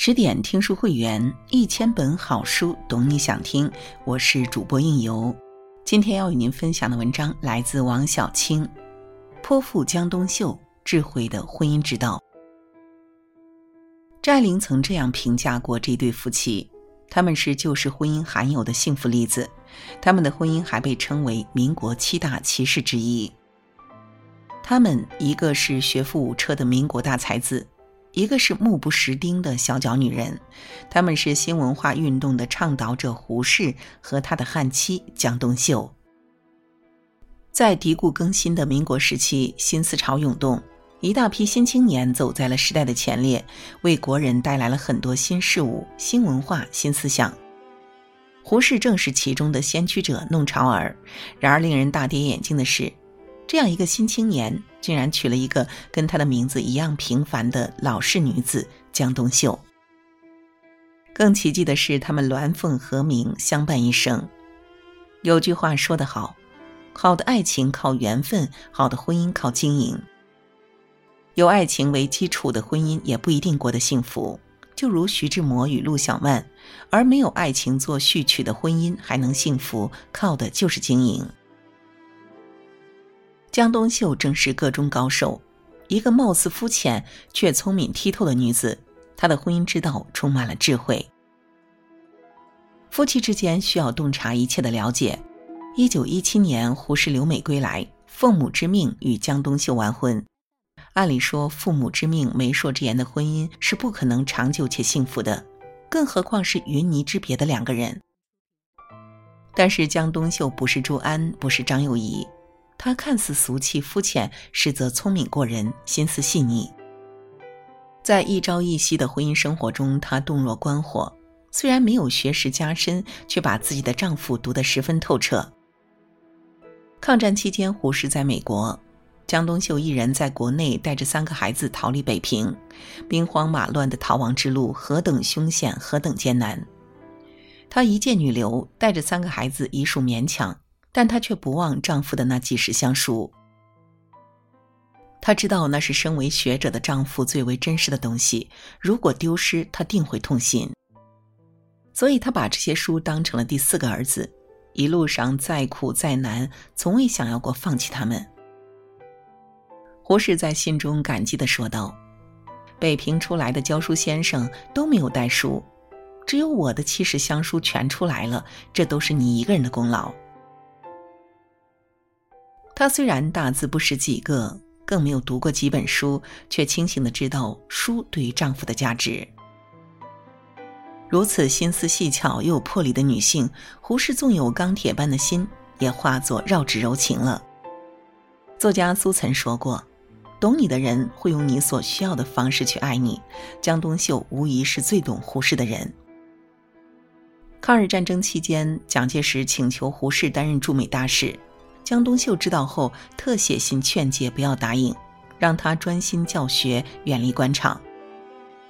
十点听书会员，一千本好书，懂你想听。我是主播应由，今天要与您分享的文章来自王小青，《泼妇江冬秀：智慧的婚姻之道》。张爱玲曾这样评价过这对夫妻：他们是旧式婚姻罕有的幸福例子，他们的婚姻还被称为民国七大奇事之一。他们一个是学富五车的民国大才子。一个是目不识丁的小脚女人，他们是新文化运动的倡导者胡适和他的悍妻江冬秀。在嘀咕更新的民国时期，新思潮涌动，一大批新青年走在了时代的前列，为国人带来了很多新事物、新文化、新思想。胡适正是其中的先驱者、弄潮儿。然而，令人大跌眼镜的是。这样一个新青年，竟然娶了一个跟他的名字一样平凡的老式女子江冬秀。更奇迹的是，他们鸾凤和鸣，相伴一生。有句话说得好：“好的爱情靠缘分，好的婚姻靠经营。”有爱情为基础的婚姻也不一定过得幸福，就如徐志摩与陆小曼；而没有爱情做序曲的婚姻还能幸福，靠的就是经营。江冬秀正是个中高手，一个貌似肤浅却聪明剔透的女子。她的婚姻之道充满了智慧。夫妻之间需要洞察一切的了解。一九一七年，胡适留美归来，奉母之命与江冬秀完婚。按理说，父母之命、媒妁之言的婚姻是不可能长久且幸福的，更何况是云泥之别的两个人。但是江冬秀不是朱安，不是张幼仪。她看似俗气肤浅，实则聪明过人，心思细腻。在一朝一夕的婚姻生活中，她洞若观火。虽然没有学识加深，却把自己的丈夫读得十分透彻。抗战期间，胡适在美国，江冬秀一人在国内带着三个孩子逃离北平，兵荒马乱的逃亡之路何等凶险，何等艰难。她一介女流，带着三个孩子，已属勉强。但她却不忘丈夫的那几时相书。她知道那是身为学者的丈夫最为珍视的东西，如果丢失，她定会痛心。所以她把这些书当成了第四个儿子，一路上再苦再难，从未想要过放弃他们。胡适在信中感激地说道：“北平出来的教书先生都没有带书，只有我的七十箱书全出来了，这都是你一个人的功劳。”她虽然大字不识几个，更没有读过几本书，却清醒的知道书对于丈夫的价值。如此心思细巧又有魄力的女性，胡适纵有钢铁般的心，也化作绕指柔情了。作家苏岑说过：“懂你的人会用你所需要的方式去爱你。”江冬秀无疑是最懂胡适的人。抗日战争期间，蒋介石请求胡适担任驻美大使。江冬秀知道后，特写信劝诫不要答应，让他专心教学，远离官场。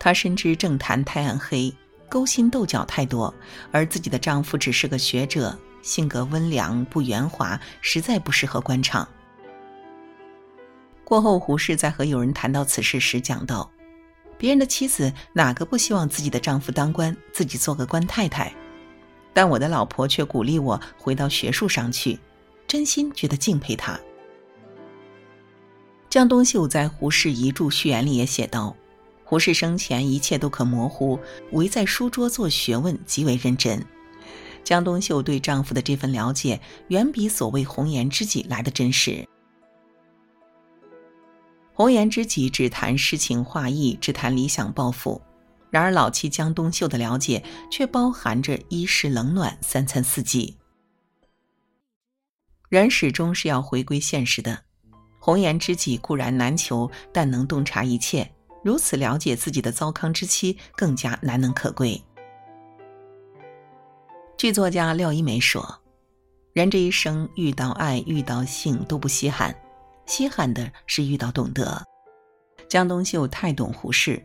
她深知政坛太暗黑，勾心斗角太多，而自己的丈夫只是个学者，性格温良不圆滑，实在不适合官场。过后，胡适在和友人谈到此事时讲道：“别人的妻子哪个不希望自己的丈夫当官，自己做个官太太？但我的老婆却鼓励我回到学术上去。”真心觉得敬佩他。江冬秀在胡适遗著序言里也写道：“胡适生前一切都可模糊，唯在书桌做学问极为认真。”江冬秀对丈夫的这份了解，远比所谓红颜知己来的真实。红颜知己只谈诗情画意，只谈理想抱负；然而老妻江冬秀的了解，却包含着衣食冷暖、三餐四季。人始终是要回归现实的，红颜知己固然难求，但能洞察一切。如此了解自己的糟糠之妻，更加难能可贵。剧作家廖一梅说：“人这一生遇到爱、遇到性都不稀罕，稀罕的是遇到懂得。”江冬秀太懂胡适。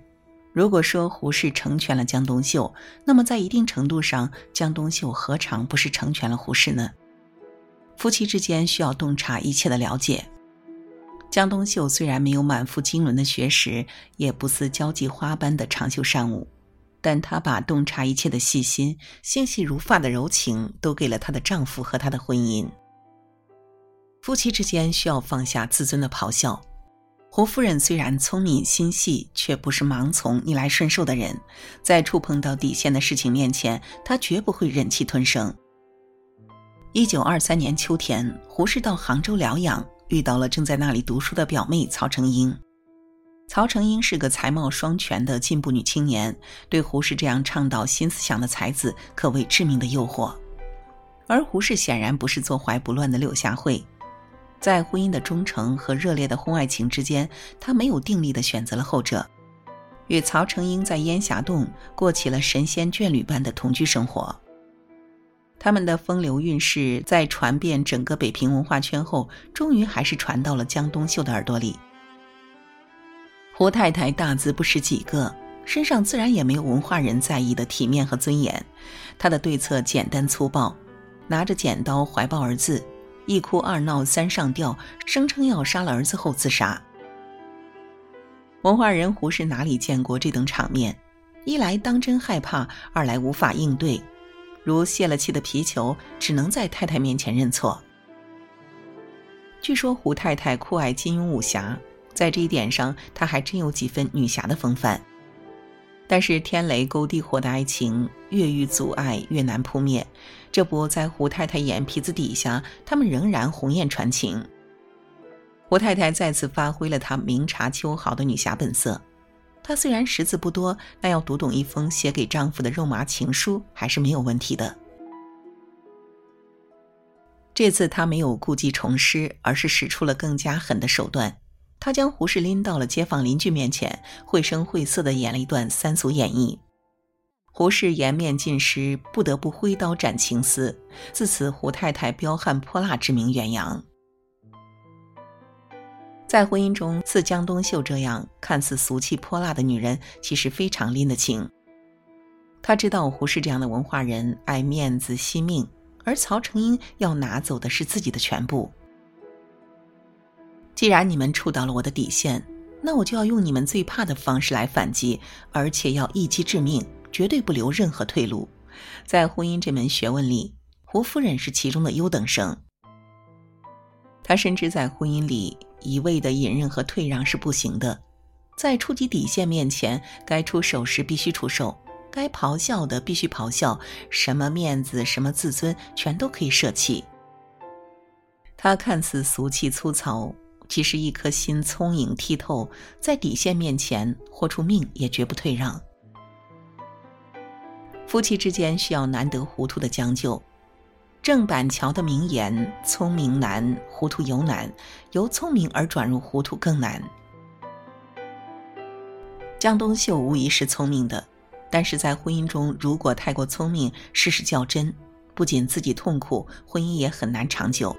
如果说胡适成全了江冬秀，那么在一定程度上，江冬秀何尝不是成全了胡适呢？夫妻之间需要洞察一切的了解。江冬秀虽然没有满腹经纶的学识，也不似交际花般的长袖善舞，但她把洞察一切的细心、纤细如发的柔情，都给了她的丈夫和她的婚姻。夫妻之间需要放下自尊的咆哮。胡夫人虽然聪明心细，却不是盲从、逆来顺受的人，在触碰到底线的事情面前，她绝不会忍气吞声。一九二三年秋天，胡适到杭州疗养，遇到了正在那里读书的表妹曹成英。曹成英是个才貌双全的进步女青年，对胡适这样倡导新思想的才子可谓致命的诱惑。而胡适显然不是坐怀不乱的柳下惠，在婚姻的忠诚和热烈的婚外情之间，他没有定力的选择了后者，与曹成英在烟霞洞过起了神仙眷侣般的同居生活。他们的风流韵事在传遍整个北平文化圈后，终于还是传到了江冬秀的耳朵里。胡太太大字不识几个，身上自然也没有文化人在意的体面和尊严。她的对策简单粗暴，拿着剪刀怀抱儿子，一哭二闹三上吊，声称要杀了儿子后自杀。文化人胡适哪里见过这等场面？一来当真害怕，二来无法应对，如泄了气的皮球，只能在太太面前认错。据说胡太太酷爱金庸武侠。在这一点上，她还真有几分女侠的风范。但是天雷勾地火的爱情越遇阻碍越难扑灭，这不在胡太太眼皮子底下，他们仍然鸿雁传情。胡太太再次发挥了她明察秋毫的女侠本色。她虽然识字不多，但要读懂一封写给丈夫的肉麻情书还是没有问题的。这次她没有故技重施，而是使出了更加狠的手段。他将胡适拎到了街坊邻居面前，绘声绘色地演了一段三俗演绎。胡适颜面尽失，不得不挥刀斩情丝。自此，胡太太彪悍泼辣之名远扬。在婚姻中，似江冬秀这样看似俗气泼辣的女人，其实非常拎得清。她知道胡适这样的文化人爱面子惜命，而曹成英要拿走的是自己的全部。既然你们触到了我的底线，那我就要用你们最怕的方式来反击，而且要一击致命，绝对不留任何退路。在婚姻这门学问里，胡夫人是其中的优等生。她深知在婚姻里一味的隐忍和退让是不行的，在触及底线面前，该出手时必须出手，该咆哮的必须咆哮，什么面子、什么自尊，全都可以舍弃。他看似俗气粗糙。其实一颗心聪颖剔透，在底线面前豁出命也绝不退让。夫妻之间需要难得糊涂的将就。郑板桥的名言：“聪明难，糊涂尤难；由聪明而转入糊涂更难。”江冬秀无疑是聪明的，但是在婚姻中，如果太过聪明，事事较真，不仅自己痛苦，婚姻也很难长久。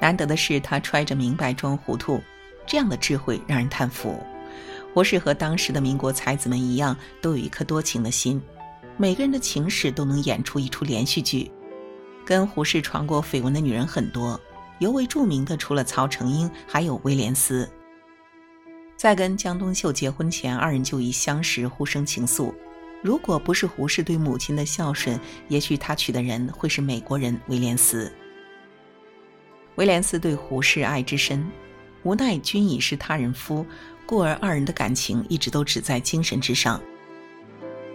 难得的是，他揣着明白装糊涂，这样的智慧让人叹服。胡适和当时的民国才子们一样，都有一颗多情的心，每个人的情史都能演出一出连续剧。跟胡适传过绯闻的女人很多，尤为著名的除了曹成英，还有威廉斯。在跟江冬秀结婚前，二人就已相识，互生情愫。如果不是胡适对母亲的孝顺，也许他娶的人会是美国人威廉斯。威廉斯对胡适爱之深，无奈君已是他人夫，故而二人的感情一直都只在精神之上。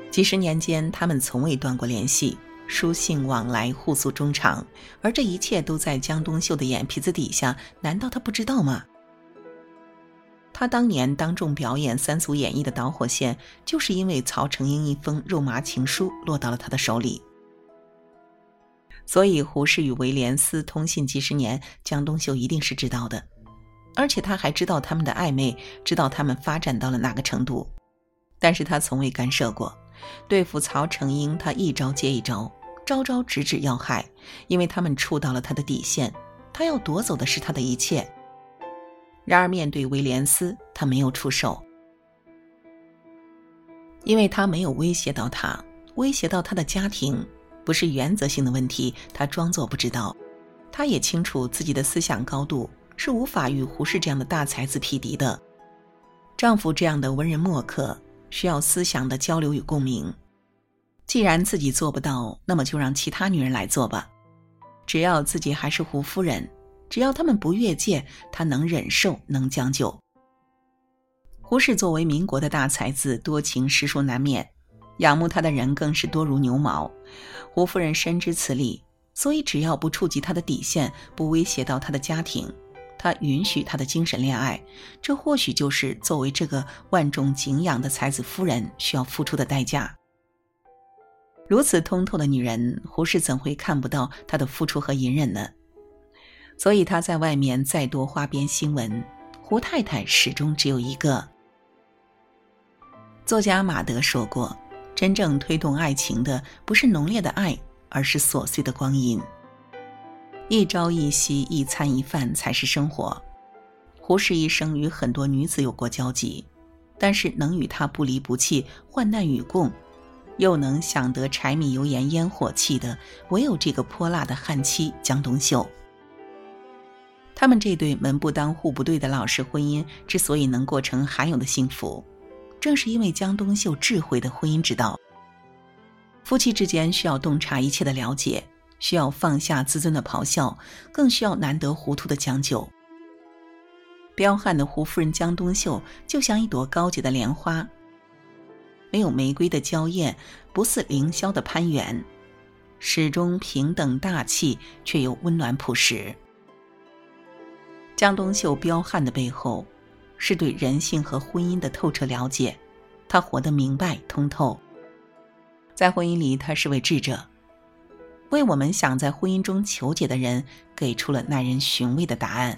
几十年间，他们从未断过联系，书信往来，互诉衷肠。而这一切都在江冬秀的眼皮子底下，难道他不知道吗？他当年当众表演三俗演绎的导火线，就是因为曹成英一封肉麻情书落到了他的手里。所以，胡适与威廉斯通信几十年，江冬秀一定是知道的，而且他还知道他们的暧昧，知道他们发展到了哪个程度。但是他从未干涉过，对付曹成英，他一招接一招，招招直指要害，因为他们触到了他的底线，他要夺走的是他的一切。然而，面对威廉斯，他没有出手，因为他没有威胁到他，威胁到他的家庭。不是原则性的问题，他装作不知道。他也清楚自己的思想高度是无法与胡适这样的大才子匹敌的。丈夫这样的文人墨客，需要思想的交流与共鸣。既然自己做不到，那么就让其他女人来做吧。只要自己还是胡夫人，只要他们不越界，她能忍受，能将就。胡氏作为民国的大才子，多情实属难免，仰慕他的人更是多如牛毛。胡夫人深知此理，所以只要不触及他的底线，不威胁到他的家庭，他允许他的精神恋爱。这或许就是作为这个万众敬仰的才子夫人需要付出的代价。如此通透的女人，胡适怎会看不到她的付出和隐忍呢？所以她在外面再多花边新闻，胡太太始终只有一个。作家马德说过：“真正推动爱情的，不是浓烈的爱，而是琐碎的光阴。一朝一夕，一餐一饭才是生活。”胡适一生与很多女子有过交集，但是能与她不离不弃、患难与共。又能享得柴米油盐烟火气的，唯有这个泼辣的悍妻江冬秀。他们这对门不当户不对的老式婚姻之所以能过成罕有的幸福，正是因为江冬秀智慧的婚姻之道。夫妻之间需要洞察一切的了解，需要放下自尊的咆哮，更需要难得糊涂的将就。彪悍的胡夫人江冬秀就像一朵高洁的莲花。没有玫瑰的娇艳，不似凌霄的攀援，始终平等大气，却又温暖朴实。江冬秀彪悍的背后，是对人性和婚姻的透彻了解。她活得明白通透，在婚姻里，她是位智者，为我们想在婚姻中求解的人，给出了耐人寻味的答案。